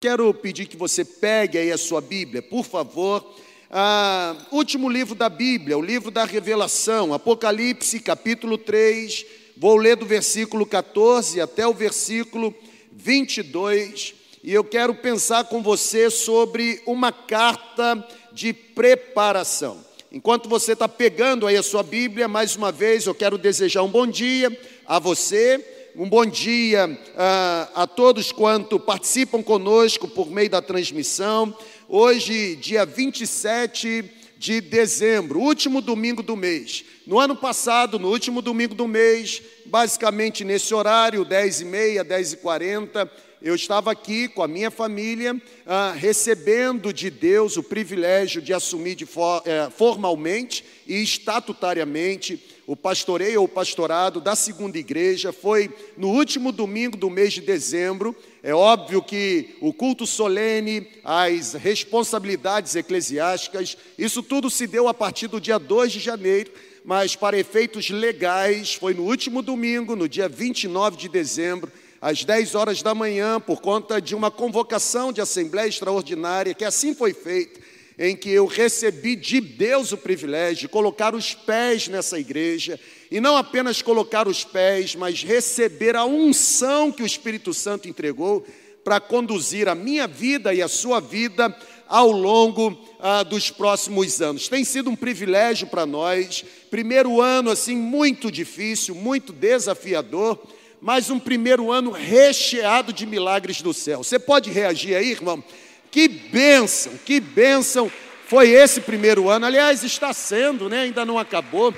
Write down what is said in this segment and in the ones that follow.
Quero pedir que você pegue aí a sua Bíblia, por favor. Ah, último livro da Bíblia, o livro da Revelação, Apocalipse, capítulo 3. Vou ler do versículo 14 até o versículo 22. E eu quero pensar com você sobre uma carta de preparação. Enquanto você está pegando aí a sua Bíblia, mais uma vez eu quero desejar um bom dia a você um bom dia a, ah, a todos quanto participam conosco por meio da transmissão. Hoje, dia 27 de dezembro, último domingo do mês. No ano passado, no último domingo do mês, basicamente nesse horário, 10 e meia, 10 e 40, eu estava aqui com a minha família, ah, recebendo de Deus o privilégio de assumir de for, eh, formalmente e estatutariamente o pastoreio ou pastorado da segunda igreja. Foi no último domingo do mês de dezembro. É óbvio que o culto solene, as responsabilidades eclesiásticas, isso tudo se deu a partir do dia 2 de janeiro, mas para efeitos legais, foi no último domingo, no dia 29 de dezembro, às 10 horas da manhã, por conta de uma convocação de assembleia extraordinária, que assim foi feita em que eu recebi de Deus o privilégio de colocar os pés nessa igreja, e não apenas colocar os pés, mas receber a unção que o Espírito Santo entregou para conduzir a minha vida e a sua vida ao longo ah, dos próximos anos. Tem sido um privilégio para nós, primeiro ano assim muito difícil, muito desafiador, mas um primeiro ano recheado de milagres do céu. Você pode reagir aí, irmão? Que bênção, que bênção foi esse primeiro ano. Aliás, está sendo, né? ainda não acabou.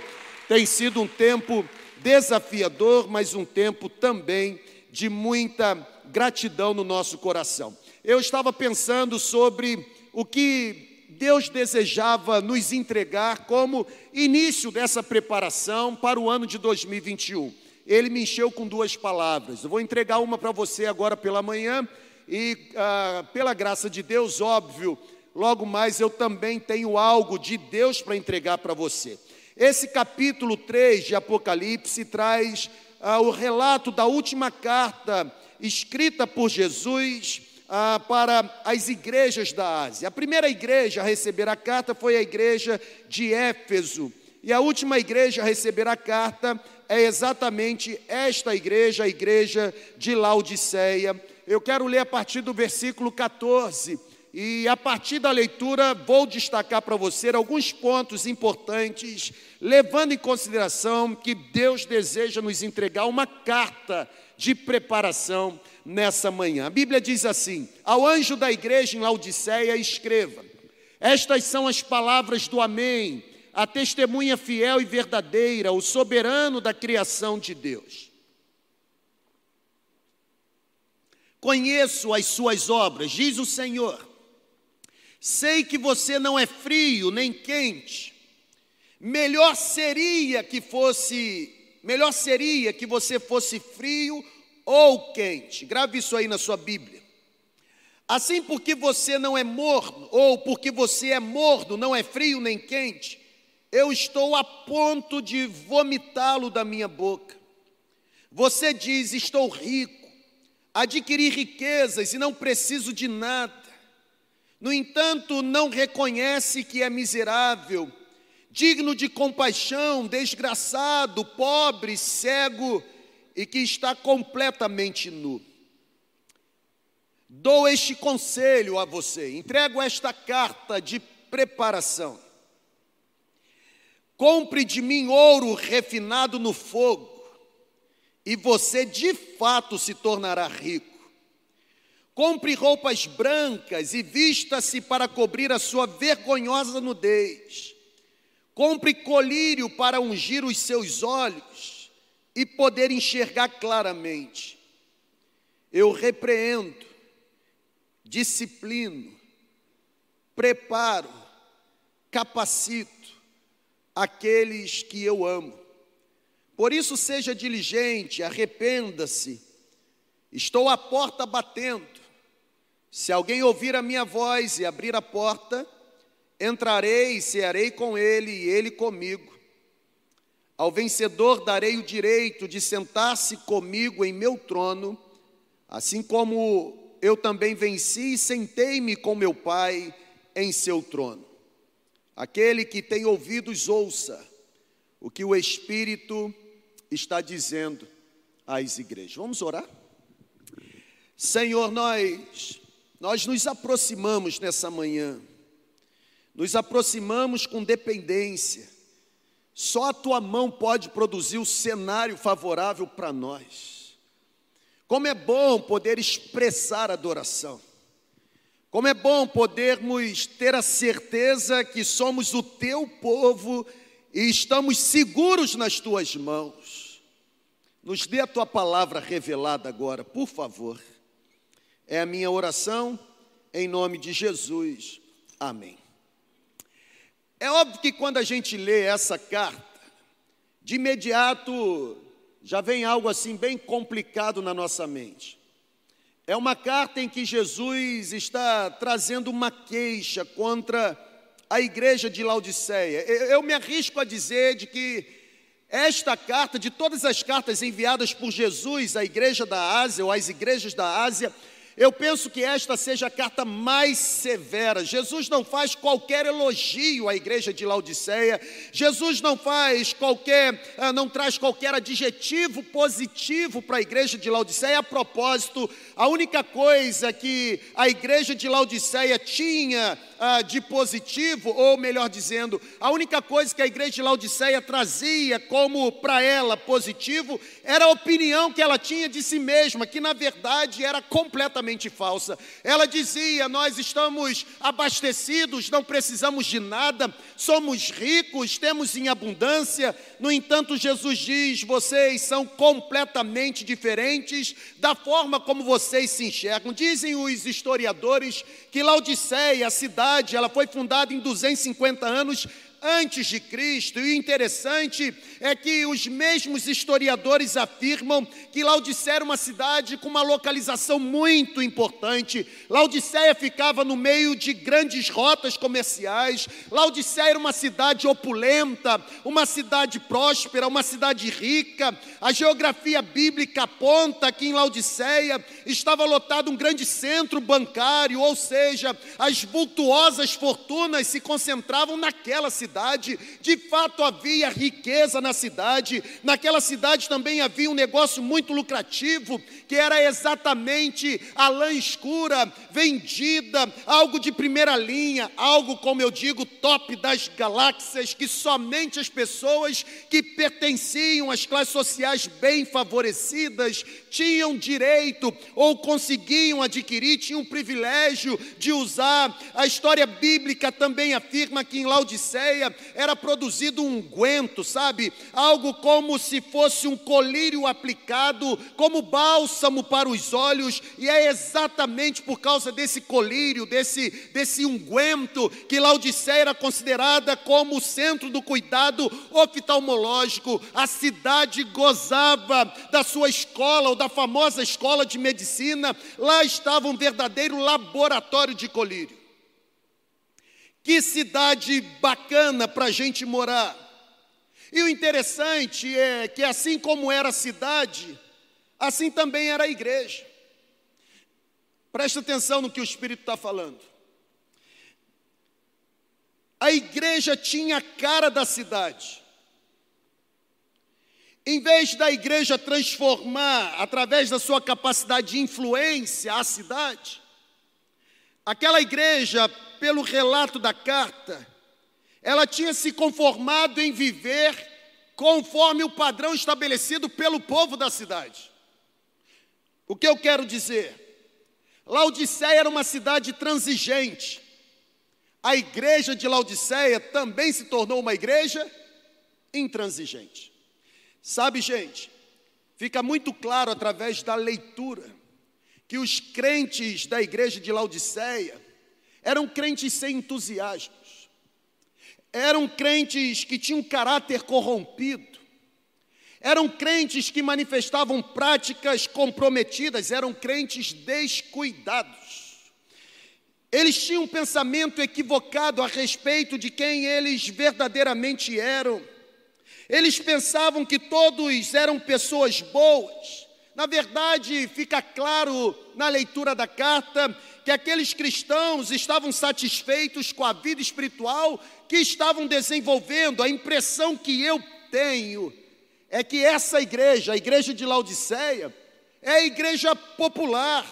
Tem sido um tempo desafiador, mas um tempo também de muita gratidão no nosso coração. Eu estava pensando sobre o que Deus desejava nos entregar como início dessa preparação para o ano de 2021. Ele me encheu com duas palavras. Eu vou entregar uma para você agora pela manhã e ah, pela graça de Deus, óbvio, logo mais eu também tenho algo de Deus para entregar para você. Esse capítulo 3 de Apocalipse traz ah, o relato da última carta escrita por Jesus ah, para as igrejas da Ásia. A primeira igreja a receber a carta foi a igreja de Éfeso. E a última igreja a receber a carta é exatamente esta igreja, a igreja de Laodiceia. Eu quero ler a partir do versículo 14. E a partir da leitura, vou destacar para você alguns pontos importantes, levando em consideração que Deus deseja nos entregar uma carta de preparação nessa manhã. A Bíblia diz assim: Ao anjo da igreja em Laodiceia, escreva: Estas são as palavras do Amém, a testemunha fiel e verdadeira, o soberano da criação de Deus. Conheço as suas obras, diz o Senhor. Sei que você não é frio nem quente. Melhor seria que fosse, melhor seria que você fosse frio ou quente. Grave isso aí na sua Bíblia. Assim, porque você não é morno, ou porque você é morno, não é frio nem quente, eu estou a ponto de vomitá-lo da minha boca. Você diz: Estou rico adquiri riquezas e não preciso de nada. No entanto, não reconhece que é miserável, digno de compaixão, desgraçado, pobre, cego e que está completamente nu. Dou este conselho a você, entrego esta carta de preparação. Compre de mim ouro refinado no fogo e você de fato se tornará rico. Compre roupas brancas e vista-se para cobrir a sua vergonhosa nudez. Compre colírio para ungir os seus olhos e poder enxergar claramente. Eu repreendo, disciplino, preparo, capacito aqueles que eu amo. Por isso, seja diligente, arrependa-se. Estou à porta batendo. Se alguém ouvir a minha voz e abrir a porta, entrarei e cearei com ele e ele comigo. Ao vencedor darei o direito de sentar-se comigo em meu trono, assim como eu também venci e sentei-me com meu Pai em seu trono. Aquele que tem ouvidos, ouça o que o Espírito está dizendo às igrejas. Vamos orar? Senhor, nós, nós nos aproximamos nessa manhã, nos aproximamos com dependência. Só a tua mão pode produzir o cenário favorável para nós. Como é bom poder expressar adoração. Como é bom podermos ter a certeza que somos o teu povo e estamos seguros nas tuas mãos. Nos dê a tua palavra revelada agora, por favor. É a minha oração em nome de Jesus. Amém. É óbvio que quando a gente lê essa carta, de imediato já vem algo assim bem complicado na nossa mente. É uma carta em que Jesus está trazendo uma queixa contra a igreja de Laodiceia. Eu me arrisco a dizer de que esta carta, de todas as cartas enviadas por Jesus à igreja da Ásia ou às igrejas da Ásia, eu penso que esta seja a carta mais severa. Jesus não faz qualquer elogio à igreja de Laodiceia. Jesus não faz qualquer, ah, não traz qualquer adjetivo positivo para a igreja de Laodiceia. A propósito, a única coisa que a igreja de Laodiceia tinha ah, de positivo, ou melhor dizendo, a única coisa que a igreja de Laodiceia trazia como para ela positivo era a opinião que ela tinha de si mesma, que na verdade era completamente falsa. Ela dizia: Nós estamos abastecidos, não precisamos de nada, somos ricos, temos em abundância. No entanto, Jesus diz: Vocês são completamente diferentes da forma como vocês se enxergam. Dizem os historiadores que Laodiceia, a cidade, cidade, ela foi fundada em 250 anos antes de Cristo. E o interessante é que os mesmos historiadores afirmam que Laodiceia era uma cidade com uma localização muito importante. Laodiceia ficava no meio de grandes rotas comerciais. Laodiceia era uma cidade opulenta, uma cidade próspera, uma cidade rica. A geografia bíblica aponta que em Laodiceia estava lotado um grande centro bancário, ou seja, as vultuosas fortunas se concentravam naquela cidade cidade, de fato havia riqueza na cidade, naquela cidade também havia um negócio muito lucrativo, que era exatamente a lã escura vendida, algo de primeira linha, algo, como eu digo, top das galáxias, que somente as pessoas que pertenciam às classes sociais bem favorecidas tinham direito ou conseguiam adquirir, tinham o privilégio de usar. A história bíblica também afirma que em Laodiceia era produzido um unguento, sabe? Algo como se fosse um colírio aplicado como bálsamo para os olhos, e é exatamente por causa desse colírio, desse, desse unguento, que Laodiceia era considerada como o centro do cuidado oftalmológico. A cidade gozava da sua escola, da famosa escola de medicina, lá estava um verdadeiro laboratório de colírio. Que cidade bacana para a gente morar. E o interessante é que, assim como era a cidade, assim também era a igreja. Presta atenção no que o Espírito está falando. A igreja tinha a cara da cidade. Em vez da igreja transformar, através da sua capacidade de influência, a cidade, aquela igreja, pelo relato da carta, ela tinha se conformado em viver conforme o padrão estabelecido pelo povo da cidade. O que eu quero dizer? Laodiceia era uma cidade transigente. A igreja de Laodiceia também se tornou uma igreja intransigente. Sabe, gente, fica muito claro através da leitura que os crentes da igreja de Laodiceia eram crentes sem entusiasmos, eram crentes que tinham caráter corrompido, eram crentes que manifestavam práticas comprometidas, eram crentes descuidados. Eles tinham um pensamento equivocado a respeito de quem eles verdadeiramente eram. Eles pensavam que todos eram pessoas boas. Na verdade, fica claro na leitura da carta que aqueles cristãos estavam satisfeitos com a vida espiritual que estavam desenvolvendo. A impressão que eu tenho é que essa igreja, a igreja de Laodiceia, é a igreja popular,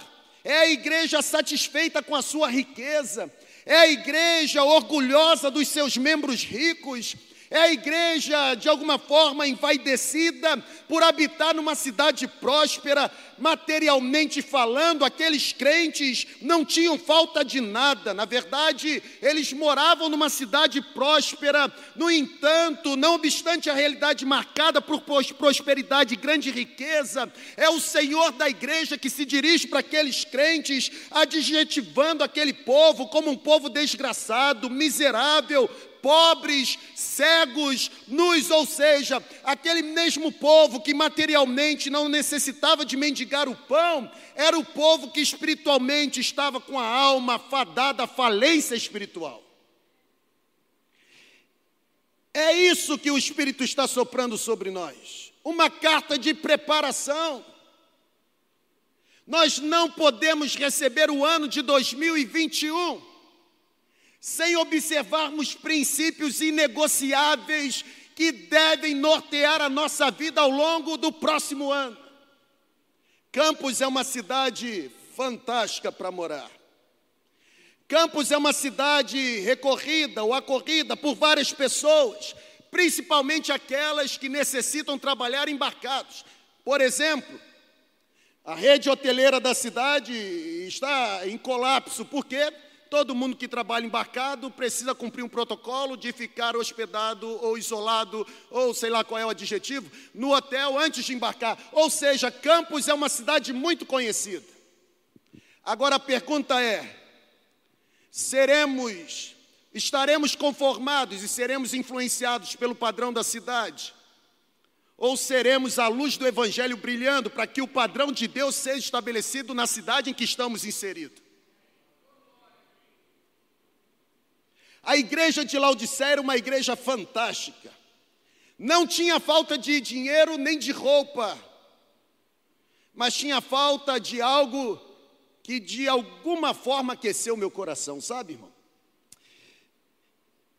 é a igreja satisfeita com a sua riqueza, é a igreja orgulhosa dos seus membros ricos, é a igreja, de alguma forma, envaidecida por habitar numa cidade próspera, materialmente falando, aqueles crentes não tinham falta de nada, na verdade, eles moravam numa cidade próspera, no entanto, não obstante a realidade marcada por prosperidade e grande riqueza, é o Senhor da igreja que se dirige para aqueles crentes, adjetivando aquele povo como um povo desgraçado, miserável, pobres, cegos, nus, ou seja, aquele mesmo povo que materialmente não necessitava de mendigar o pão, era o povo que espiritualmente estava com a alma fadada à falência espiritual. É isso que o Espírito está soprando sobre nós. Uma carta de preparação. Nós não podemos receber o ano de 2021 sem observarmos princípios inegociáveis que devem nortear a nossa vida ao longo do próximo ano. Campos é uma cidade fantástica para morar. Campos é uma cidade recorrida ou acorrida por várias pessoas, principalmente aquelas que necessitam trabalhar embarcados. Por exemplo, a rede hoteleira da cidade está em colapso, por quê? Todo mundo que trabalha embarcado precisa cumprir um protocolo de ficar hospedado ou isolado, ou sei lá qual é o adjetivo, no hotel antes de embarcar. Ou seja, Campos é uma cidade muito conhecida. Agora a pergunta é: seremos, estaremos conformados e seremos influenciados pelo padrão da cidade? Ou seremos a luz do Evangelho brilhando para que o padrão de Deus seja estabelecido na cidade em que estamos inseridos? A igreja de Laodiceia era uma igreja fantástica. Não tinha falta de dinheiro nem de roupa, mas tinha falta de algo que de alguma forma aqueceu meu coração, sabe, irmão?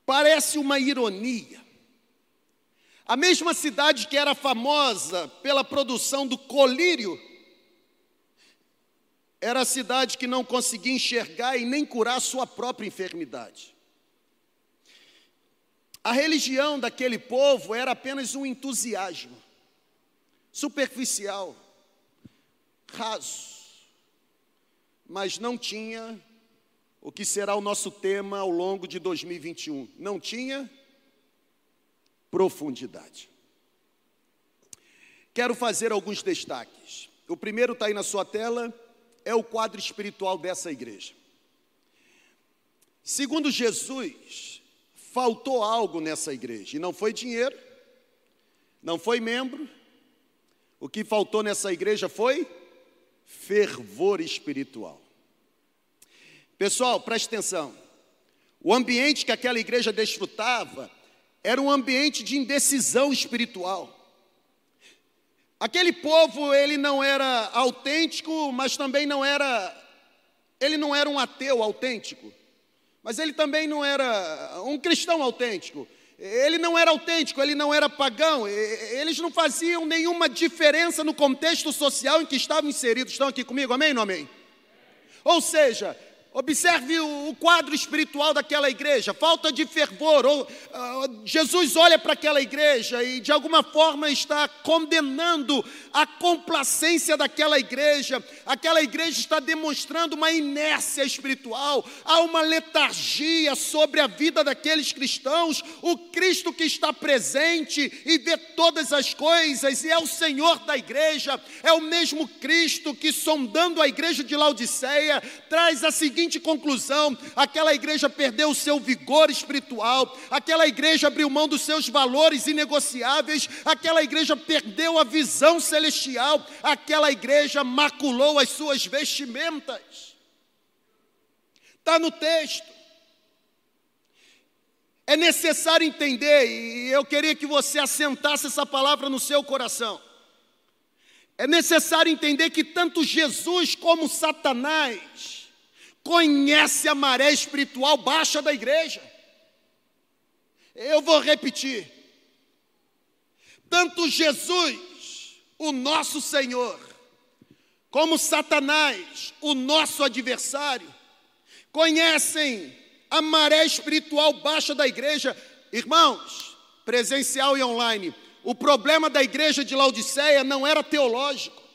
Parece uma ironia. A mesma cidade que era famosa pela produção do colírio, era a cidade que não conseguia enxergar e nem curar sua própria enfermidade. A religião daquele povo era apenas um entusiasmo superficial, raso, mas não tinha o que será o nosso tema ao longo de 2021. Não tinha profundidade. Quero fazer alguns destaques. O primeiro está aí na sua tela, é o quadro espiritual dessa igreja. Segundo Jesus, faltou algo nessa igreja. E não foi dinheiro, não foi membro. O que faltou nessa igreja foi fervor espiritual. Pessoal, preste atenção. O ambiente que aquela igreja desfrutava era um ambiente de indecisão espiritual. Aquele povo, ele não era autêntico, mas também não era ele não era um ateu autêntico. Mas ele também não era um cristão autêntico. Ele não era autêntico, ele não era pagão, eles não faziam nenhuma diferença no contexto social em que estavam inseridos. Estão aqui comigo, amém ou não amém? Ou seja, Observe o quadro espiritual daquela igreja, falta de fervor. Ou, uh, Jesus olha para aquela igreja e de alguma forma está condenando a complacência daquela igreja. Aquela igreja está demonstrando uma inércia espiritual, há uma letargia sobre a vida daqueles cristãos. O Cristo que está presente e vê todas as coisas e é o Senhor da igreja, é o mesmo Cristo que sondando a igreja de Laodiceia traz a seguinte seguinte conclusão: aquela igreja perdeu o seu vigor espiritual, aquela igreja abriu mão dos seus valores inegociáveis, aquela igreja perdeu a visão celestial, aquela igreja maculou as suas vestimentas. Está no texto. É necessário entender, e eu queria que você assentasse essa palavra no seu coração É necessário entender que tanto Jesus como Satanás conhece a maré espiritual baixa da igreja. Eu vou repetir. Tanto Jesus, o nosso Senhor, como Satanás, o nosso adversário, conhecem a maré espiritual baixa da igreja. Irmãos, presencial e online, o problema da igreja de Laodiceia não era teológico.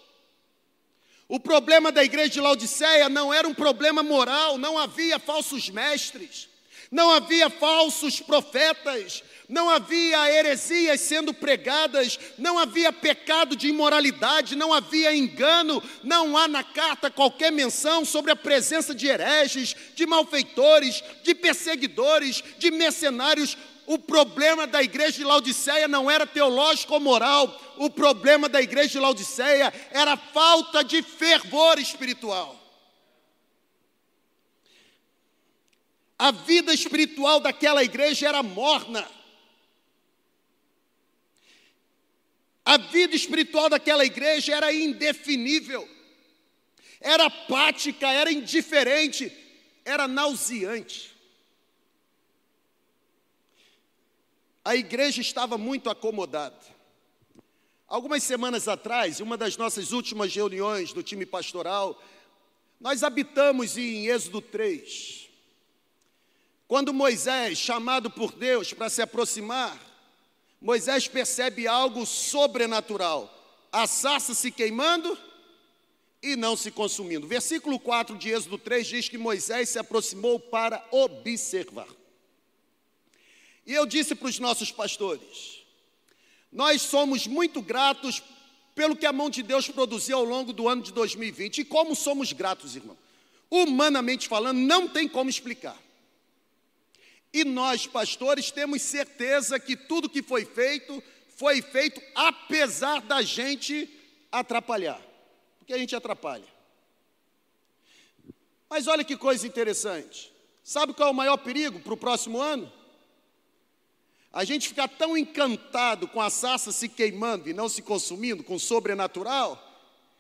O problema da igreja de Laodiceia não era um problema moral, não havia falsos mestres, não havia falsos profetas, não havia heresias sendo pregadas, não havia pecado de imoralidade, não havia engano, não há na carta qualquer menção sobre a presença de hereges, de malfeitores, de perseguidores, de mercenários. O problema da igreja de Laodiceia não era teológico ou moral, o problema da igreja de Laodiceia era falta de fervor espiritual. A vida espiritual daquela igreja era morna. A vida espiritual daquela igreja era indefinível, era apática, era indiferente, era nauseante. A igreja estava muito acomodada. Algumas semanas atrás, em uma das nossas últimas reuniões do time pastoral, nós habitamos em Êxodo 3. Quando Moisés, chamado por Deus para se aproximar, Moisés percebe algo sobrenatural: a sarça se queimando e não se consumindo. Versículo 4 de Êxodo 3 diz que Moisés se aproximou para observar. E eu disse para os nossos pastores: nós somos muito gratos pelo que a mão de Deus produziu ao longo do ano de 2020. E como somos gratos, irmão? Humanamente falando, não tem como explicar. E nós, pastores, temos certeza que tudo que foi feito, foi feito apesar da gente atrapalhar. Porque a gente atrapalha. Mas olha que coisa interessante. Sabe qual é o maior perigo para o próximo ano? A gente ficar tão encantado com a sarça se queimando e não se consumindo, com o sobrenatural,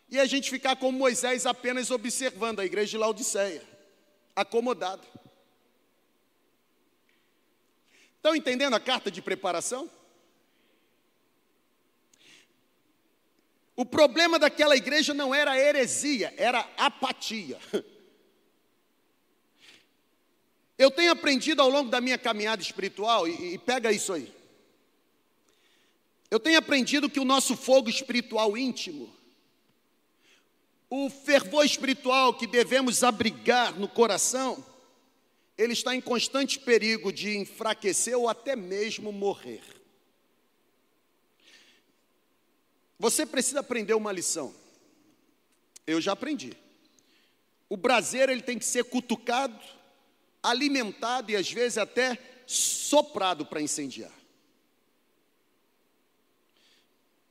e a gente ficar como Moisés apenas observando a igreja de Laodiceia, acomodado. Estão entendendo a carta de preparação? O problema daquela igreja não era heresia, era apatia. Eu tenho aprendido ao longo da minha caminhada espiritual, e, e, pega isso aí. Eu tenho aprendido que o nosso fogo espiritual íntimo, o fervor espiritual que devemos abrigar no coração, ele está em constante perigo de enfraquecer ou até mesmo morrer. Você precisa aprender uma lição. Eu já aprendi. O braseiro ele tem que ser cutucado, alimentado e às vezes até soprado para incendiar.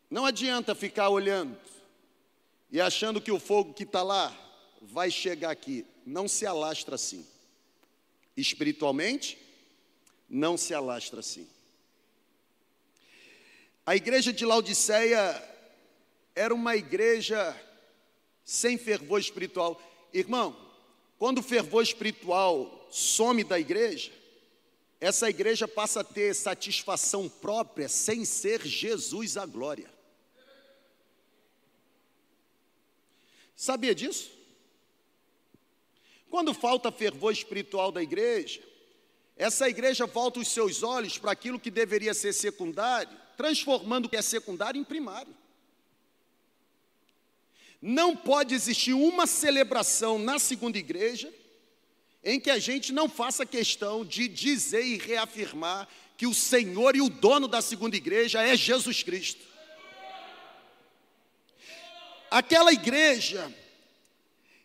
Não adianta ficar olhando e achando que o fogo que está lá vai chegar aqui. Não se alastra assim espiritualmente, não se alastra assim. A igreja de Laodiceia era uma igreja sem fervor espiritual. Irmão, quando o fervor espiritual some da igreja, essa igreja passa a ter satisfação própria sem ser Jesus a glória. Sabia disso? Quando falta fervor espiritual da igreja, essa igreja volta os seus olhos para aquilo que deveria ser secundário, transformando o que é secundário em primário. Não pode existir uma celebração na segunda igreja em que a gente não faça questão de dizer e reafirmar que o Senhor e o dono da segunda igreja é Jesus Cristo. Aquela igreja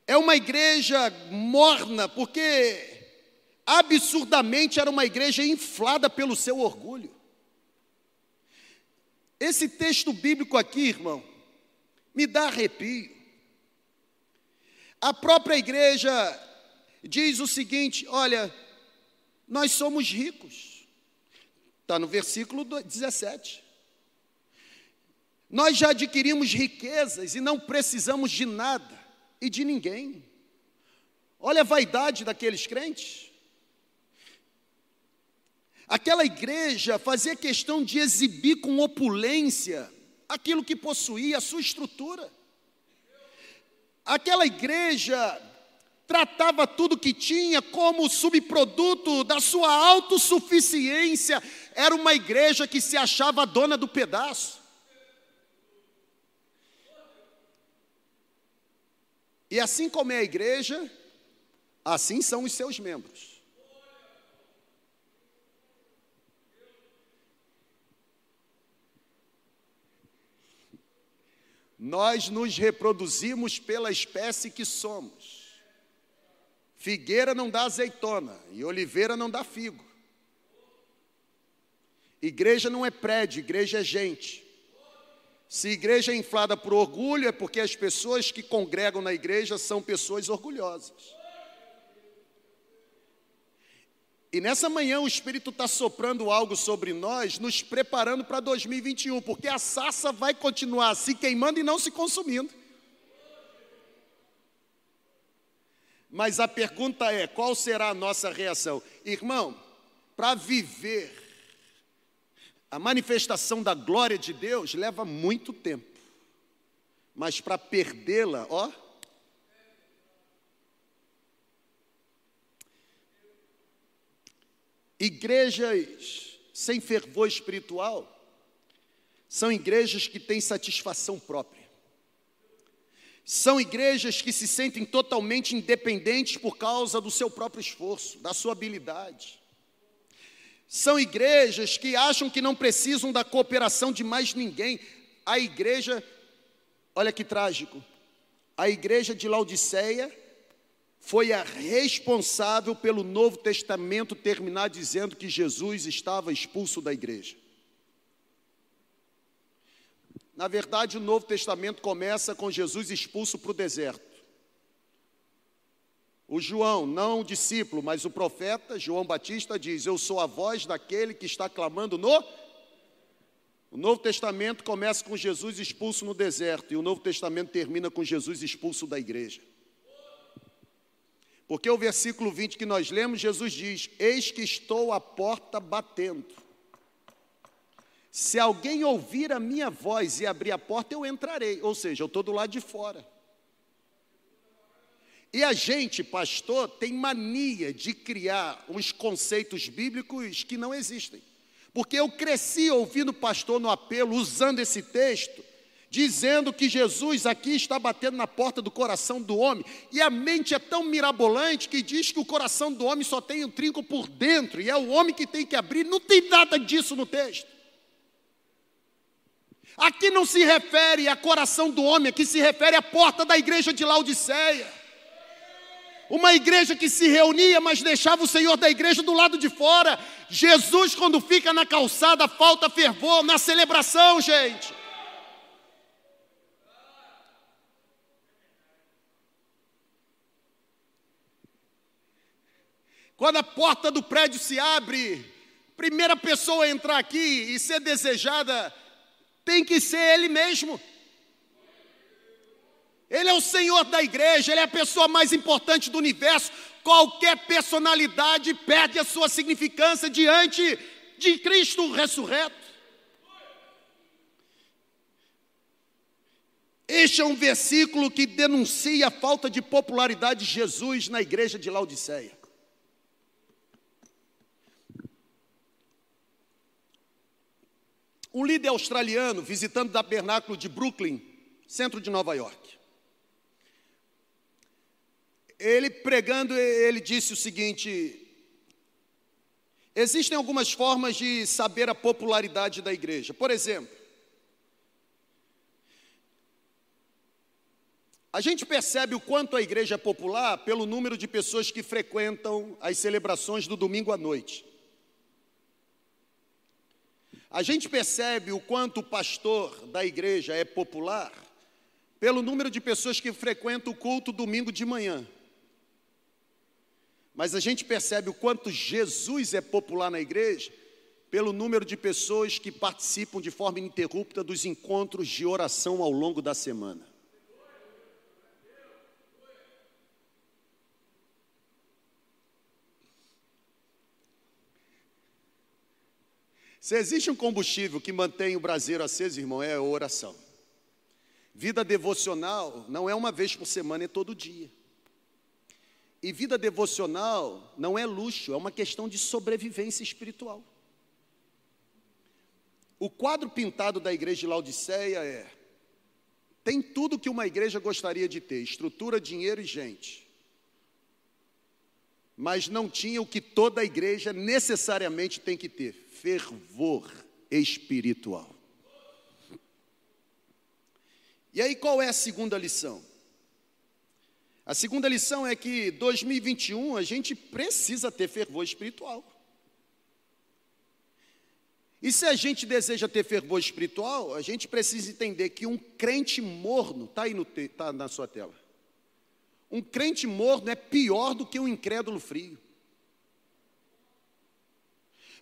é uma igreja morna, porque absurdamente era uma igreja inflada pelo seu orgulho. Esse texto bíblico aqui, irmão, me dá arrepio. A própria igreja diz o seguinte: olha, nós somos ricos. Está no versículo 17. Nós já adquirimos riquezas e não precisamos de nada e de ninguém. Olha a vaidade daqueles crentes. Aquela igreja fazia questão de exibir com opulência aquilo que possuía, a sua estrutura. Aquela igreja tratava tudo que tinha como subproduto da sua autossuficiência. Era uma igreja que se achava dona do pedaço. E assim como é a igreja, assim são os seus membros. Nós nos reproduzimos pela espécie que somos. Figueira não dá azeitona e oliveira não dá figo. Igreja não é prédio, igreja é gente. Se igreja é inflada por orgulho, é porque as pessoas que congregam na igreja são pessoas orgulhosas. E nessa manhã o Espírito está soprando algo sobre nós, nos preparando para 2021, porque a sassa vai continuar se queimando e não se consumindo. Mas a pergunta é: qual será a nossa reação? Irmão, para viver a manifestação da glória de Deus leva muito tempo, mas para perdê-la, ó, Igrejas sem fervor espiritual são igrejas que têm satisfação própria. São igrejas que se sentem totalmente independentes por causa do seu próprio esforço, da sua habilidade. São igrejas que acham que não precisam da cooperação de mais ninguém. A igreja, olha que trágico, a igreja de Laodiceia foi a responsável pelo Novo Testamento terminar dizendo que Jesus estava expulso da igreja. Na verdade, o Novo Testamento começa com Jesus expulso para o deserto. O João, não o discípulo, mas o profeta João Batista diz: Eu sou a voz daquele que está clamando no. O Novo Testamento começa com Jesus expulso no deserto, e o Novo Testamento termina com Jesus expulso da igreja. Porque o versículo 20 que nós lemos, Jesus diz: Eis que estou à porta batendo. Se alguém ouvir a minha voz e abrir a porta, eu entrarei. Ou seja, eu estou do lado de fora. E a gente, pastor, tem mania de criar uns conceitos bíblicos que não existem. Porque eu cresci ouvindo pastor no apelo, usando esse texto, dizendo que Jesus aqui está batendo na porta do coração do homem, e a mente é tão mirabolante que diz que o coração do homem só tem um trinco por dentro, e é o homem que tem que abrir, não tem nada disso no texto. Aqui não se refere a coração do homem, aqui se refere à porta da igreja de Laodiceia. Uma igreja que se reunia, mas deixava o Senhor da igreja do lado de fora. Jesus, quando fica na calçada, falta fervor na celebração, gente. Quando a porta do prédio se abre, primeira pessoa a entrar aqui e ser desejada tem que ser ele mesmo. Ele é o Senhor da igreja, ele é a pessoa mais importante do universo. Qualquer personalidade perde a sua significância diante de Cristo ressurreto. Este é um versículo que denuncia a falta de popularidade de Jesus na igreja de Laodiceia. Um líder australiano visitando o tabernáculo de Brooklyn, centro de Nova York. Ele pregando, ele disse o seguinte: Existem algumas formas de saber a popularidade da igreja. Por exemplo, a gente percebe o quanto a igreja é popular pelo número de pessoas que frequentam as celebrações do domingo à noite. A gente percebe o quanto o pastor da igreja é popular pelo número de pessoas que frequentam o culto domingo de manhã. Mas a gente percebe o quanto Jesus é popular na igreja pelo número de pessoas que participam de forma ininterrupta dos encontros de oração ao longo da semana. Se existe um combustível que mantém o braseiro aceso, irmão, é a oração. Vida devocional não é uma vez por semana, é todo dia. E vida devocional não é luxo, é uma questão de sobrevivência espiritual. O quadro pintado da igreja de Laodiceia é: tem tudo que uma igreja gostaria de ter: estrutura, dinheiro e gente. Mas não tinha o que toda igreja necessariamente tem que ter: fervor espiritual. E aí qual é a segunda lição? A segunda lição é que 2021 a gente precisa ter fervor espiritual. E se a gente deseja ter fervor espiritual, a gente precisa entender que um crente morno, está aí no tá na sua tela. Um crente morno é pior do que um incrédulo frio.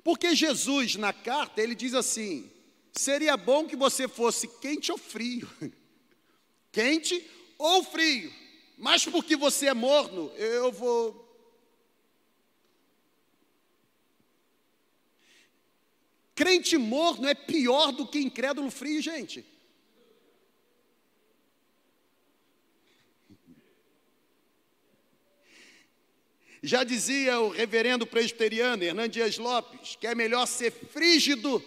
Porque Jesus, na carta, ele diz assim: seria bom que você fosse quente ou frio. quente ou frio. Mas porque você é morno, eu vou Crente morno é pior do que incrédulo frio, gente. Já dizia o reverendo presbiteriano Hernandes Dias Lopes que é melhor ser frígido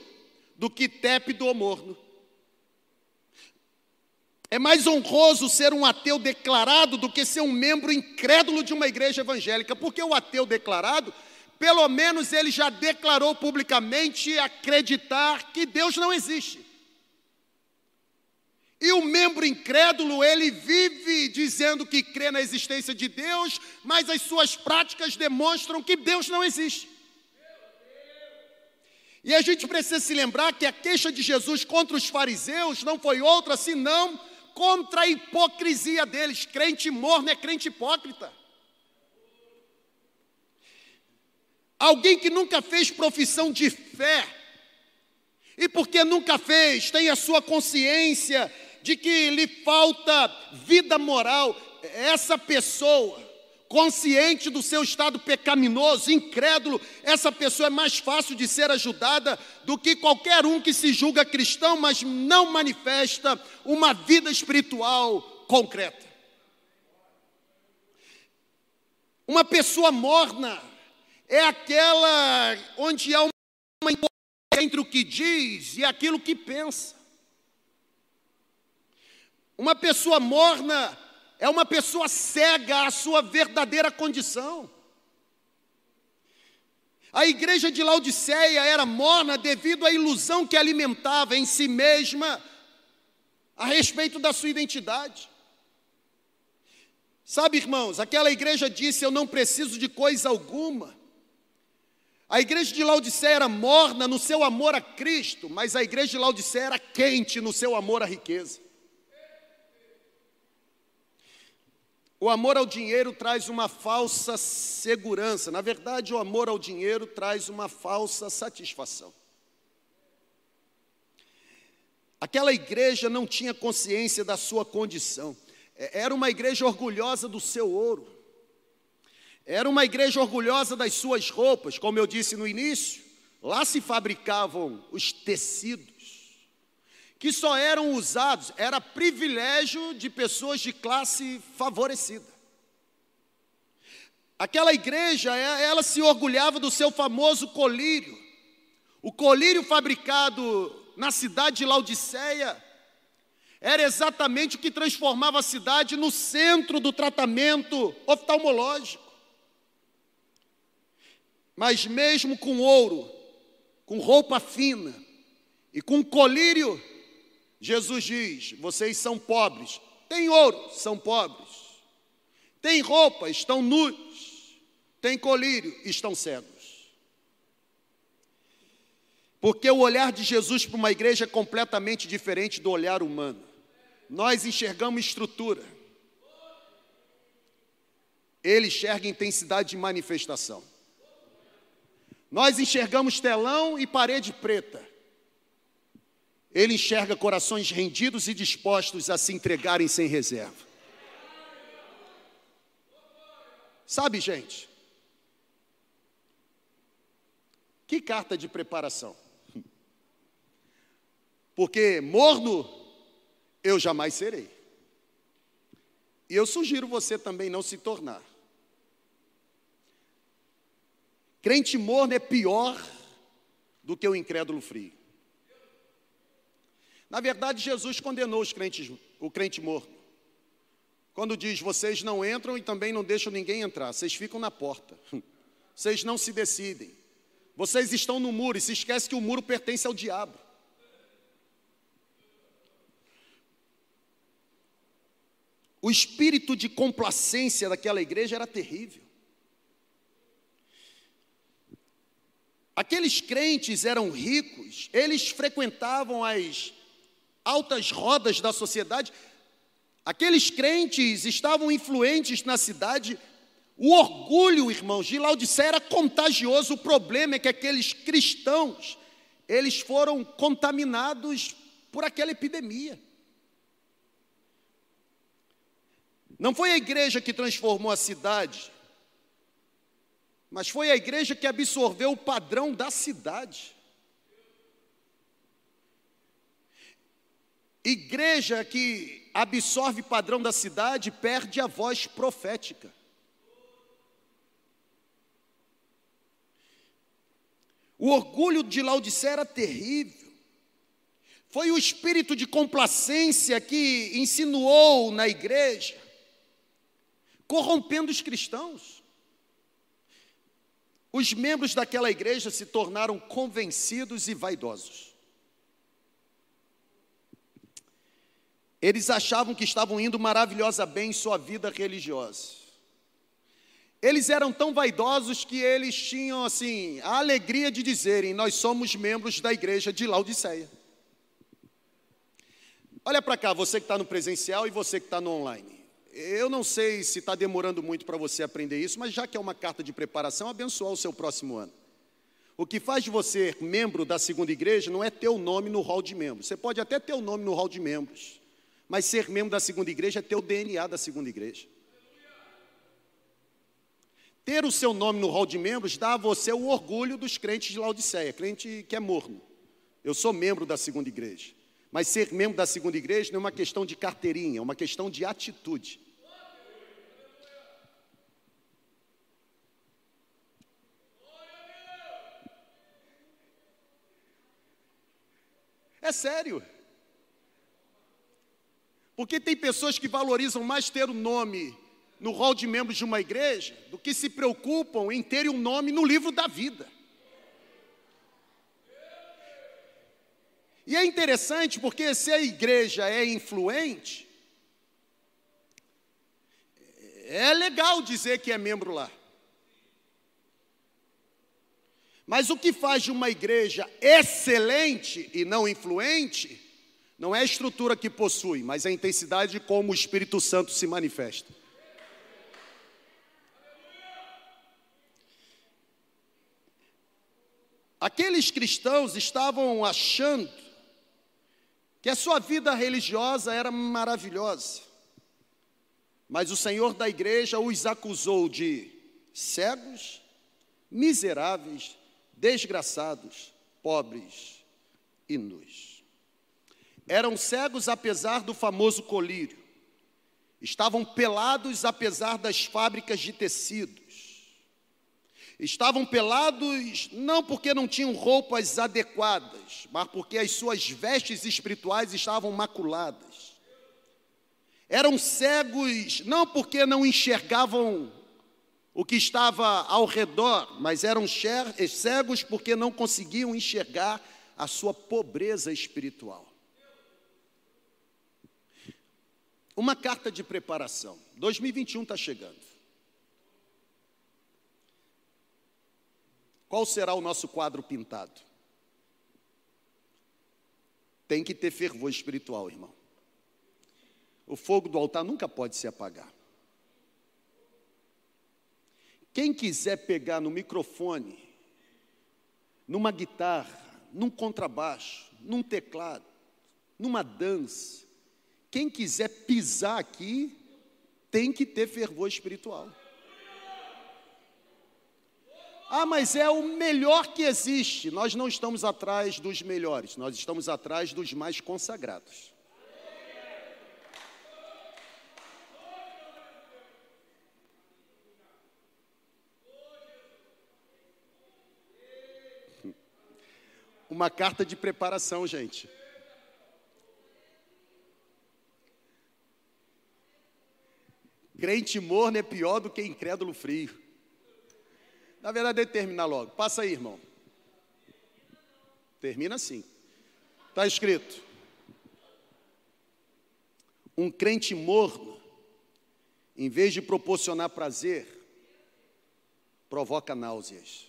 do que tépido ou morno. É mais honroso ser um ateu declarado do que ser um membro incrédulo de uma igreja evangélica, porque o ateu declarado pelo menos ele já declarou publicamente acreditar que Deus não existe. E o membro incrédulo, ele vive dizendo que crê na existência de Deus, mas as suas práticas demonstram que Deus não existe. E a gente precisa se lembrar que a queixa de Jesus contra os fariseus não foi outra senão contra a hipocrisia deles. Crente morno é crente hipócrita. Alguém que nunca fez profissão de fé, e porque nunca fez, tem a sua consciência de que lhe falta vida moral, essa pessoa, consciente do seu estado pecaminoso, incrédulo, essa pessoa é mais fácil de ser ajudada do que qualquer um que se julga cristão, mas não manifesta uma vida espiritual concreta. Uma pessoa morna, é aquela onde há uma entre o que diz e aquilo que pensa. Uma pessoa morna é uma pessoa cega à sua verdadeira condição. A igreja de Laodiceia era morna devido à ilusão que alimentava em si mesma a respeito da sua identidade. Sabe, irmãos, aquela igreja disse: Eu não preciso de coisa alguma, a igreja de Laodiceia era morna no seu amor a Cristo, mas a igreja de Laodiceia era quente no seu amor à riqueza. O amor ao dinheiro traz uma falsa segurança. Na verdade, o amor ao dinheiro traz uma falsa satisfação. Aquela igreja não tinha consciência da sua condição. É, era uma igreja orgulhosa do seu ouro. Era uma igreja orgulhosa das suas roupas, como eu disse no início. Lá se fabricavam os tecidos, que só eram usados, era privilégio de pessoas de classe favorecida. Aquela igreja, é, ela se orgulhava do seu famoso colírio. O colírio fabricado na cidade de Laodiceia era exatamente o que transformava a cidade no centro do tratamento oftalmológico. Mas mesmo com ouro, com roupa fina e com colírio, Jesus diz: vocês são pobres. Tem ouro, são pobres. Tem roupa, estão nus. Tem colírio, estão cegos. Porque o olhar de Jesus para uma igreja é completamente diferente do olhar humano. Nós enxergamos estrutura. Ele enxerga intensidade de manifestação. Nós enxergamos telão e parede preta. Ele enxerga corações rendidos e dispostos a se entregarem sem reserva. Sabe, gente? Que carta de preparação. Porque morno eu jamais serei. E eu sugiro você também não se tornar. Crente morno é pior do que o incrédulo frio. Na verdade, Jesus condenou os crentes, o crente morno. Quando diz: Vocês não entram e também não deixam ninguém entrar, vocês ficam na porta, vocês não se decidem, vocês estão no muro e se esquece que o muro pertence ao diabo. O espírito de complacência daquela igreja era terrível. Aqueles crentes eram ricos, eles frequentavam as altas rodas da sociedade. Aqueles crentes estavam influentes na cidade. O orgulho, irmãos, de Laodiceia era contagioso. O problema é que aqueles cristãos, eles foram contaminados por aquela epidemia. Não foi a igreja que transformou a cidade, mas foi a igreja que absorveu o padrão da cidade. Igreja que absorve padrão da cidade perde a voz profética. O orgulho de Laodicea era terrível. Foi o espírito de complacência que insinuou na igreja corrompendo os cristãos. Os membros daquela igreja se tornaram convencidos e vaidosos. Eles achavam que estavam indo maravilhosa bem em sua vida religiosa. Eles eram tão vaidosos que eles tinham assim a alegria de dizerem: Nós somos membros da igreja de Laodiceia. Olha para cá, você que está no presencial e você que está no online. Eu não sei se está demorando muito para você aprender isso, mas já que é uma carta de preparação, abençoar o seu próximo ano. O que faz de você membro da segunda igreja não é ter o nome no hall de membros. Você pode até ter o nome no hall de membros, mas ser membro da segunda igreja é ter o DNA da segunda igreja. Ter o seu nome no hall de membros dá a você o orgulho dos crentes de Laodiceia, crente que é morno. Eu sou membro da segunda igreja. Mas ser membro da segunda igreja não é uma questão de carteirinha, é uma questão de atitude. É sério. Porque tem pessoas que valorizam mais ter o nome no rol de membros de uma igreja do que se preocupam em terem um nome no livro da vida. E é interessante porque se a igreja é influente, é legal dizer que é membro lá. Mas o que faz de uma igreja excelente e não influente, não é a estrutura que possui, mas a intensidade de como o Espírito Santo se manifesta. Aqueles cristãos estavam achando que a sua vida religiosa era maravilhosa, mas o Senhor da igreja os acusou de cegos, miseráveis, desgraçados, pobres e nus. Eram cegos apesar do famoso colírio, estavam pelados apesar das fábricas de tecido, Estavam pelados não porque não tinham roupas adequadas, mas porque as suas vestes espirituais estavam maculadas. Eram cegos não porque não enxergavam o que estava ao redor, mas eram cegos porque não conseguiam enxergar a sua pobreza espiritual. Uma carta de preparação. 2021 está chegando. Qual será o nosso quadro pintado? Tem que ter fervor espiritual, irmão. O fogo do altar nunca pode se apagar. Quem quiser pegar no microfone numa guitarra, num contrabaixo, num teclado, numa dança. Quem quiser pisar aqui, tem que ter fervor espiritual. Ah, mas é o melhor que existe. Nós não estamos atrás dos melhores, nós estamos atrás dos mais consagrados. Uma carta de preparação, gente. Crente morno é pior do que incrédulo frio. Na verdade, é terminar logo. Passa aí, irmão. Termina assim. Está escrito: Um crente morno, em vez de proporcionar prazer, provoca náuseas.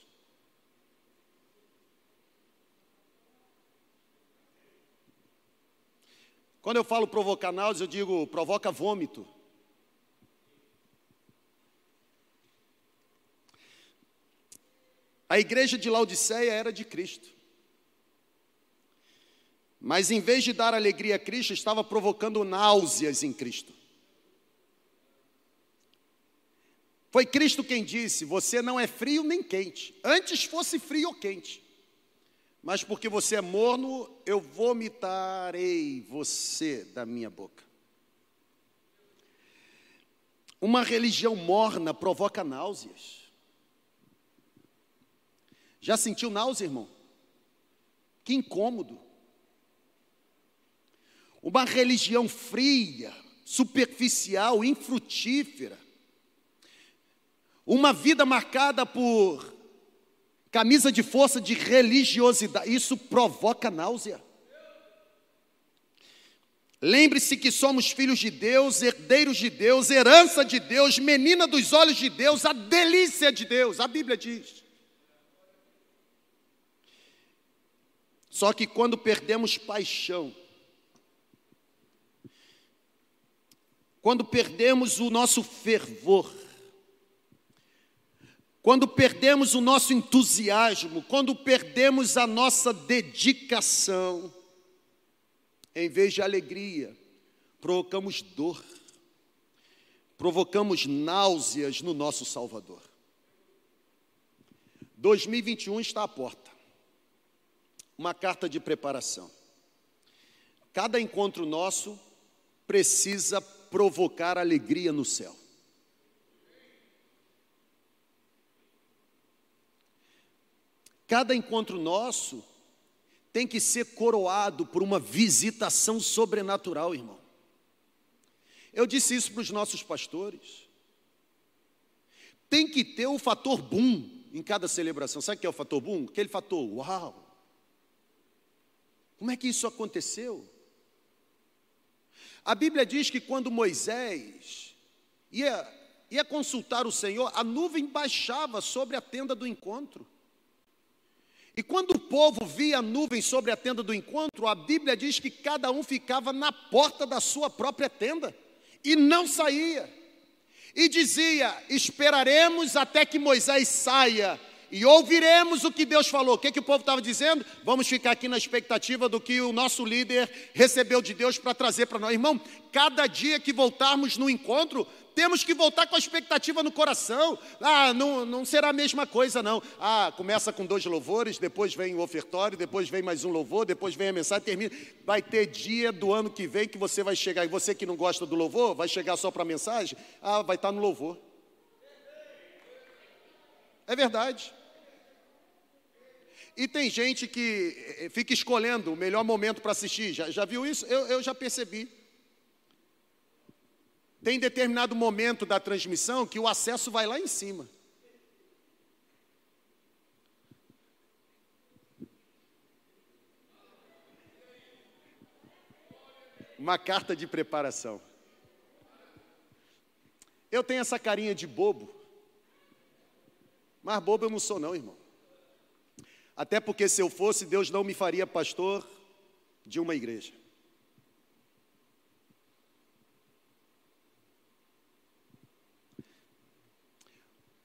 Quando eu falo provocar náuseas, eu digo provoca vômito. A igreja de Laodiceia era de Cristo. Mas em vez de dar alegria a Cristo, estava provocando náuseas em Cristo. Foi Cristo quem disse: Você não é frio nem quente. Antes fosse frio ou quente. Mas porque você é morno, eu vomitarei você da minha boca. Uma religião morna provoca náuseas. Já sentiu náusea, irmão? Que incômodo. Uma religião fria, superficial, infrutífera. Uma vida marcada por camisa de força de religiosidade, isso provoca náusea. Lembre-se que somos filhos de Deus, herdeiros de Deus, herança de Deus, menina dos olhos de Deus, a delícia de Deus, a Bíblia diz. Só que quando perdemos paixão, quando perdemos o nosso fervor, quando perdemos o nosso entusiasmo, quando perdemos a nossa dedicação, em vez de alegria, provocamos dor, provocamos náuseas no nosso Salvador. 2021 está à porta uma carta de preparação. Cada encontro nosso precisa provocar alegria no céu. Cada encontro nosso tem que ser coroado por uma visitação sobrenatural, irmão. Eu disse isso para os nossos pastores. Tem que ter o fator boom em cada celebração. Sabe o que é o fator boom? Aquele fator, uau! Como é que isso aconteceu? A Bíblia diz que quando Moisés ia, ia consultar o Senhor, a nuvem baixava sobre a tenda do encontro. E quando o povo via a nuvem sobre a tenda do encontro, a Bíblia diz que cada um ficava na porta da sua própria tenda e não saía. E dizia: Esperaremos até que Moisés saia e ouviremos o que Deus falou. O que, que o povo estava dizendo? Vamos ficar aqui na expectativa do que o nosso líder recebeu de Deus para trazer para nós. Irmão, cada dia que voltarmos no encontro, temos que voltar com a expectativa no coração. Ah, não, não será a mesma coisa, não. Ah, começa com dois louvores, depois vem o ofertório, depois vem mais um louvor, depois vem a mensagem, termina. Vai ter dia do ano que vem que você vai chegar, e você que não gosta do louvor, vai chegar só para a mensagem, ah, vai estar no louvor. É verdade. E tem gente que eh, fica escolhendo o melhor momento para assistir. Já, já viu isso? Eu, eu já percebi. Tem determinado momento da transmissão que o acesso vai lá em cima. Uma carta de preparação. Eu tenho essa carinha de bobo, mas bobo eu não sou, não, irmão. Até porque se eu fosse, Deus não me faria pastor de uma igreja.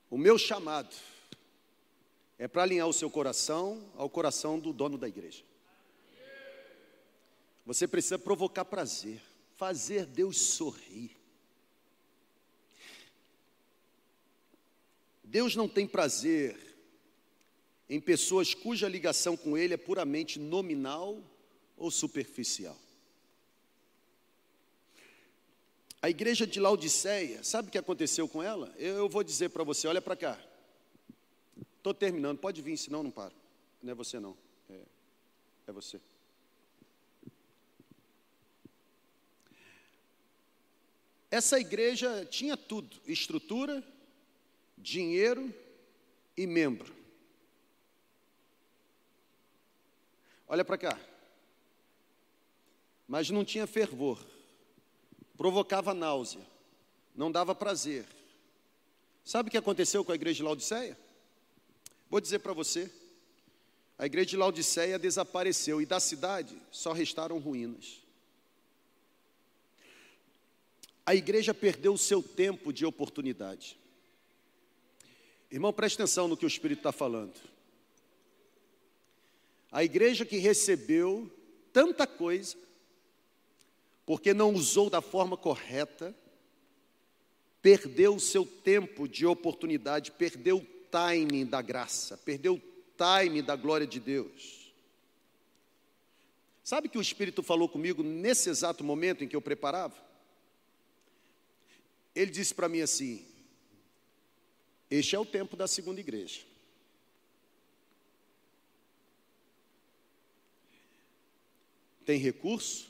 O meu chamado é para alinhar o seu coração ao coração do dono da igreja. Você precisa provocar prazer, fazer Deus sorrir. Deus não tem prazer em pessoas cuja ligação com Ele é puramente nominal ou superficial. A igreja de Laodiceia, sabe o que aconteceu com ela? Eu vou dizer para você, olha para cá. Estou terminando, pode vir, senão não paro. Não é você não, é, é você. Essa igreja tinha tudo: estrutura, dinheiro e membro. Olha para cá. Mas não tinha fervor, provocava náusea, não dava prazer. Sabe o que aconteceu com a igreja de Laodiceia? Vou dizer para você: a igreja de Laodiceia desapareceu e da cidade só restaram ruínas. A igreja perdeu o seu tempo de oportunidade. Irmão, preste atenção no que o Espírito está falando. A igreja que recebeu tanta coisa, porque não usou da forma correta, perdeu o seu tempo de oportunidade, perdeu o timing da graça, perdeu o timing da glória de Deus. Sabe que o Espírito falou comigo nesse exato momento em que eu preparava? Ele disse para mim assim: Este é o tempo da segunda igreja. Tem recurso,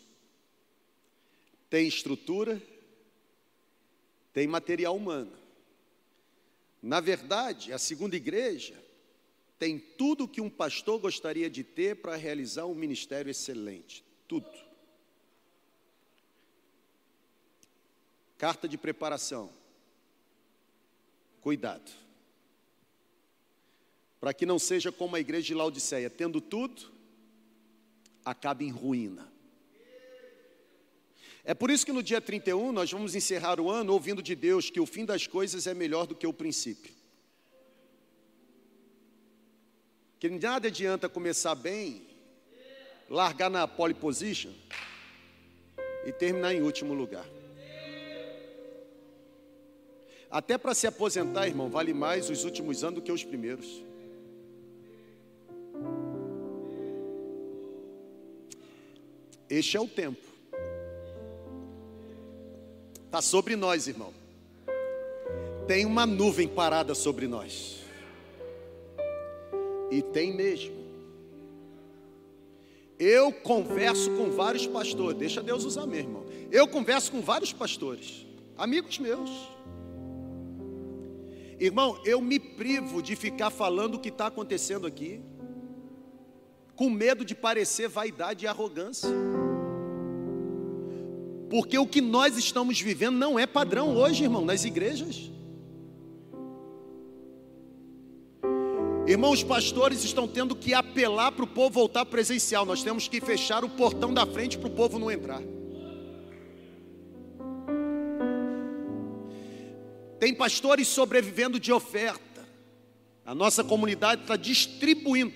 tem estrutura, tem material humano. Na verdade, a segunda igreja tem tudo que um pastor gostaria de ter para realizar um ministério excelente. Tudo. Carta de preparação. Cuidado. Para que não seja como a igreja de Laodiceia, tendo tudo, acaba em ruína. É por isso que no dia 31 nós vamos encerrar o ano ouvindo de Deus que o fim das coisas é melhor do que o princípio. Que nada adianta começar bem, largar na pole position e terminar em último lugar. Até para se aposentar, irmão, vale mais os últimos anos do que os primeiros. Este é o tempo Está sobre nós, irmão. Tem uma nuvem parada sobre nós. E tem mesmo. Eu converso com vários pastores, deixa Deus usar mesmo, irmão. Eu converso com vários pastores, amigos meus. Irmão, eu me privo de ficar falando o que está acontecendo aqui, com medo de parecer vaidade e arrogância. Porque o que nós estamos vivendo não é padrão hoje, irmão, nas igrejas. Irmão, os pastores estão tendo que apelar para o povo voltar presencial. Nós temos que fechar o portão da frente para o povo não entrar. Tem pastores sobrevivendo de oferta. A nossa comunidade está distribuindo,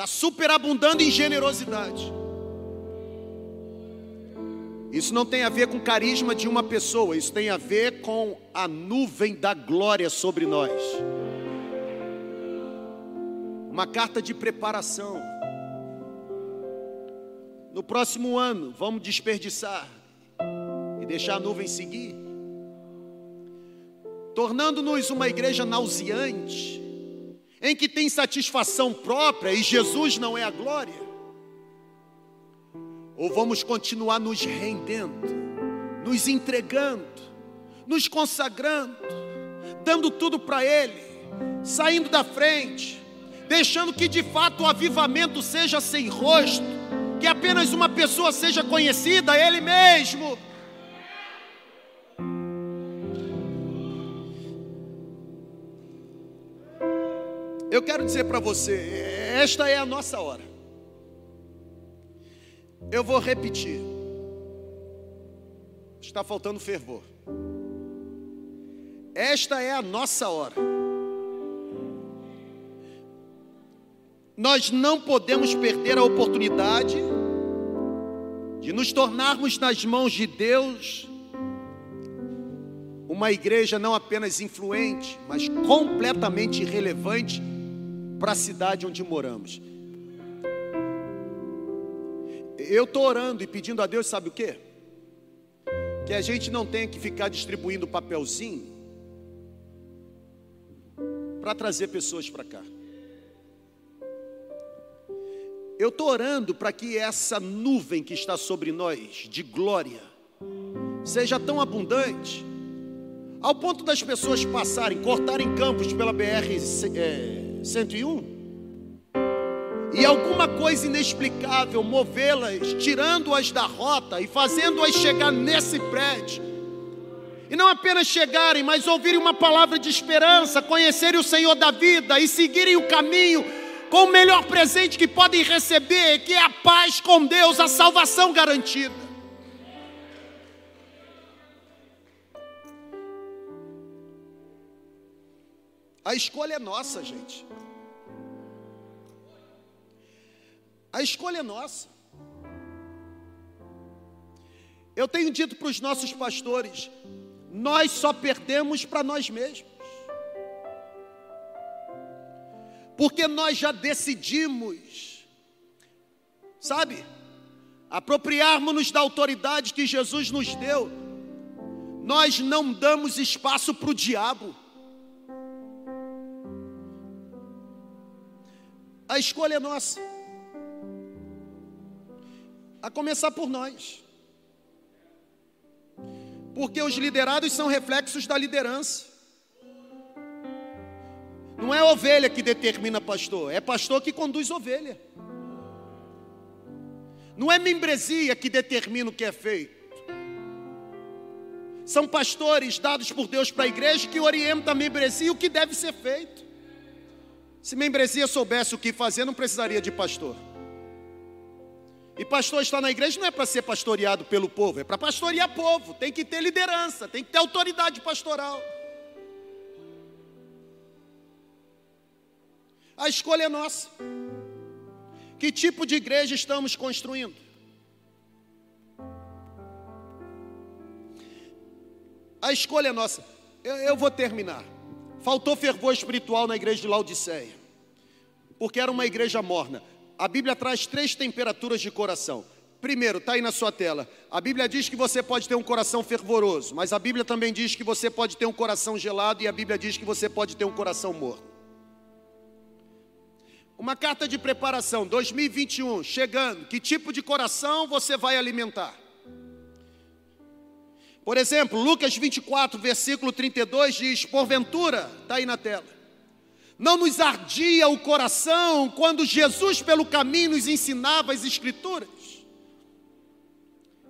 está superabundando em generosidade. Isso não tem a ver com carisma de uma pessoa, isso tem a ver com a nuvem da glória sobre nós. Uma carta de preparação. No próximo ano, vamos desperdiçar e deixar a nuvem seguir, tornando-nos uma igreja nauseante, em que tem satisfação própria e Jesus não é a glória. Ou vamos continuar nos rendendo, nos entregando, nos consagrando, dando tudo para Ele, saindo da frente, deixando que de fato o avivamento seja sem rosto, que apenas uma pessoa seja conhecida, Ele mesmo. Eu quero dizer para você, esta é a nossa hora. Eu vou repetir. Está faltando fervor. Esta é a nossa hora. nós não podemos perder a oportunidade de nos tornarmos nas mãos de Deus uma igreja não apenas influente, mas completamente relevante para a cidade onde moramos. Eu estou orando e pedindo a Deus, sabe o que? Que a gente não tenha que ficar distribuindo papelzinho para trazer pessoas para cá. Eu estou orando para que essa nuvem que está sobre nós, de glória, seja tão abundante, ao ponto das pessoas passarem, cortarem campos pela BR-101, e alguma coisa inexplicável movê-las, tirando-as da rota e fazendo-as chegar nesse prédio. E não apenas chegarem, mas ouvirem uma palavra de esperança, conhecerem o Senhor da vida e seguirem o caminho com o melhor presente que podem receber, que é a paz com Deus, a salvação garantida. A escolha é nossa, gente. A escolha é nossa. Eu tenho dito para os nossos pastores: nós só perdemos para nós mesmos. Porque nós já decidimos, sabe, apropriarmos-nos da autoridade que Jesus nos deu. Nós não damos espaço para o diabo. A escolha é nossa a começar por nós. Porque os liderados são reflexos da liderança. Não é ovelha que determina pastor, é pastor que conduz ovelha. Não é membresia que determina o que é feito. São pastores dados por Deus para a igreja que orientam a membresia o que deve ser feito. Se membresia soubesse o que fazer, não precisaria de pastor. E pastor está na igreja não é para ser pastoreado pelo povo, é para pastorear povo. Tem que ter liderança, tem que ter autoridade pastoral. A escolha é nossa. Que tipo de igreja estamos construindo? A escolha é nossa. Eu, eu, vou terminar. Faltou fervor espiritual na igreja de Laodiceia, porque era uma igreja morna a Bíblia traz três temperaturas de coração. Primeiro, está aí na sua tela. A Bíblia diz que você pode ter um coração fervoroso, mas a Bíblia também diz que você pode ter um coração gelado e a Bíblia diz que você pode ter um coração morto. Uma carta de preparação 2021 chegando. Que tipo de coração você vai alimentar? Por exemplo, Lucas 24, versículo 32 diz: Porventura, está aí na tela não nos ardia o coração quando Jesus, pelo caminho, nos ensinava as Escrituras?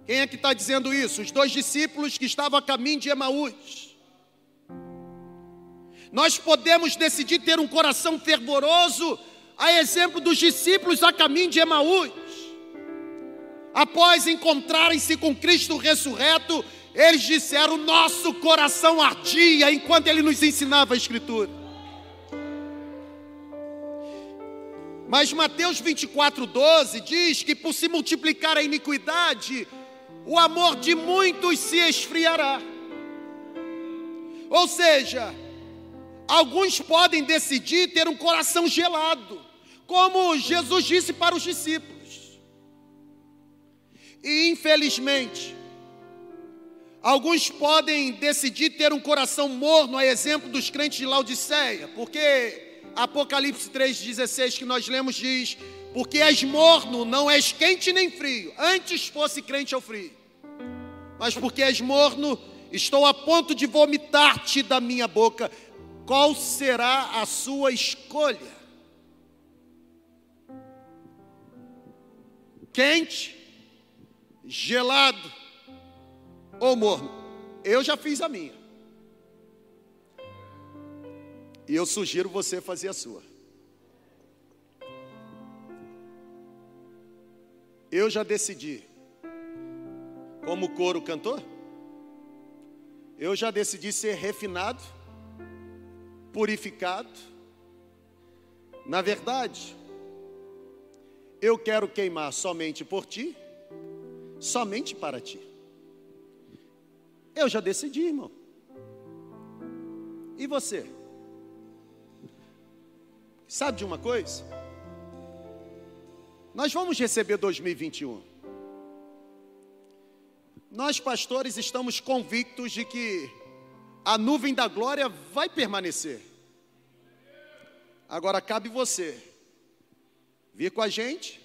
Quem é que está dizendo isso? Os dois discípulos que estavam a caminho de Emaús. Nós podemos decidir ter um coração fervoroso, a exemplo dos discípulos a caminho de Emaús. Após encontrarem-se com Cristo ressurreto, eles disseram: Nosso coração ardia enquanto ele nos ensinava a Escritura. Mas Mateus 24, 12 diz que por se multiplicar a iniquidade, o amor de muitos se esfriará. Ou seja, alguns podem decidir ter um coração gelado, como Jesus disse para os discípulos. E infelizmente, alguns podem decidir ter um coração morno, a exemplo dos crentes de Laodiceia, porque Apocalipse 3,16 que nós lemos diz: Porque és morno, não és quente nem frio, antes fosse crente ou frio. Mas porque és morno, estou a ponto de vomitar-te da minha boca. Qual será a sua escolha? Quente, gelado ou morno? Eu já fiz a minha. E eu sugiro você fazer a sua. Eu já decidi. Como o coro cantou? Eu já decidi ser refinado, purificado. Na verdade, Eu quero queimar somente por ti, somente para ti. Eu já decidi, irmão. E você? Sabe de uma coisa? Nós vamos receber 2021. Nós, pastores, estamos convictos de que a nuvem da glória vai permanecer. Agora cabe você vir com a gente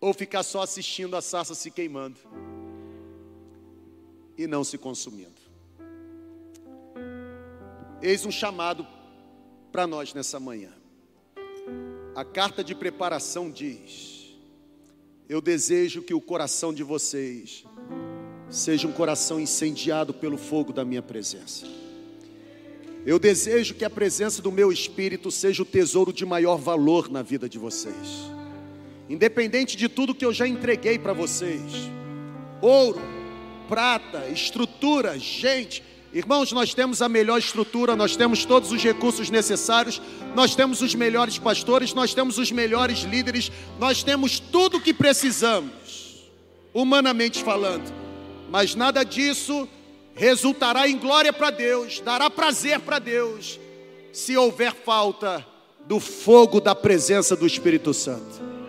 ou ficar só assistindo a sarça se queimando e não se consumindo. Eis um chamado para nós nessa manhã. A carta de preparação diz: Eu desejo que o coração de vocês seja um coração incendiado pelo fogo da minha presença. Eu desejo que a presença do meu espírito seja o tesouro de maior valor na vida de vocês. Independente de tudo que eu já entreguei para vocês, ouro, prata, estrutura, gente, Irmãos, nós temos a melhor estrutura, nós temos todos os recursos necessários, nós temos os melhores pastores, nós temos os melhores líderes, nós temos tudo o que precisamos, humanamente falando, mas nada disso resultará em glória para Deus, dará prazer para Deus, se houver falta do fogo da presença do Espírito Santo.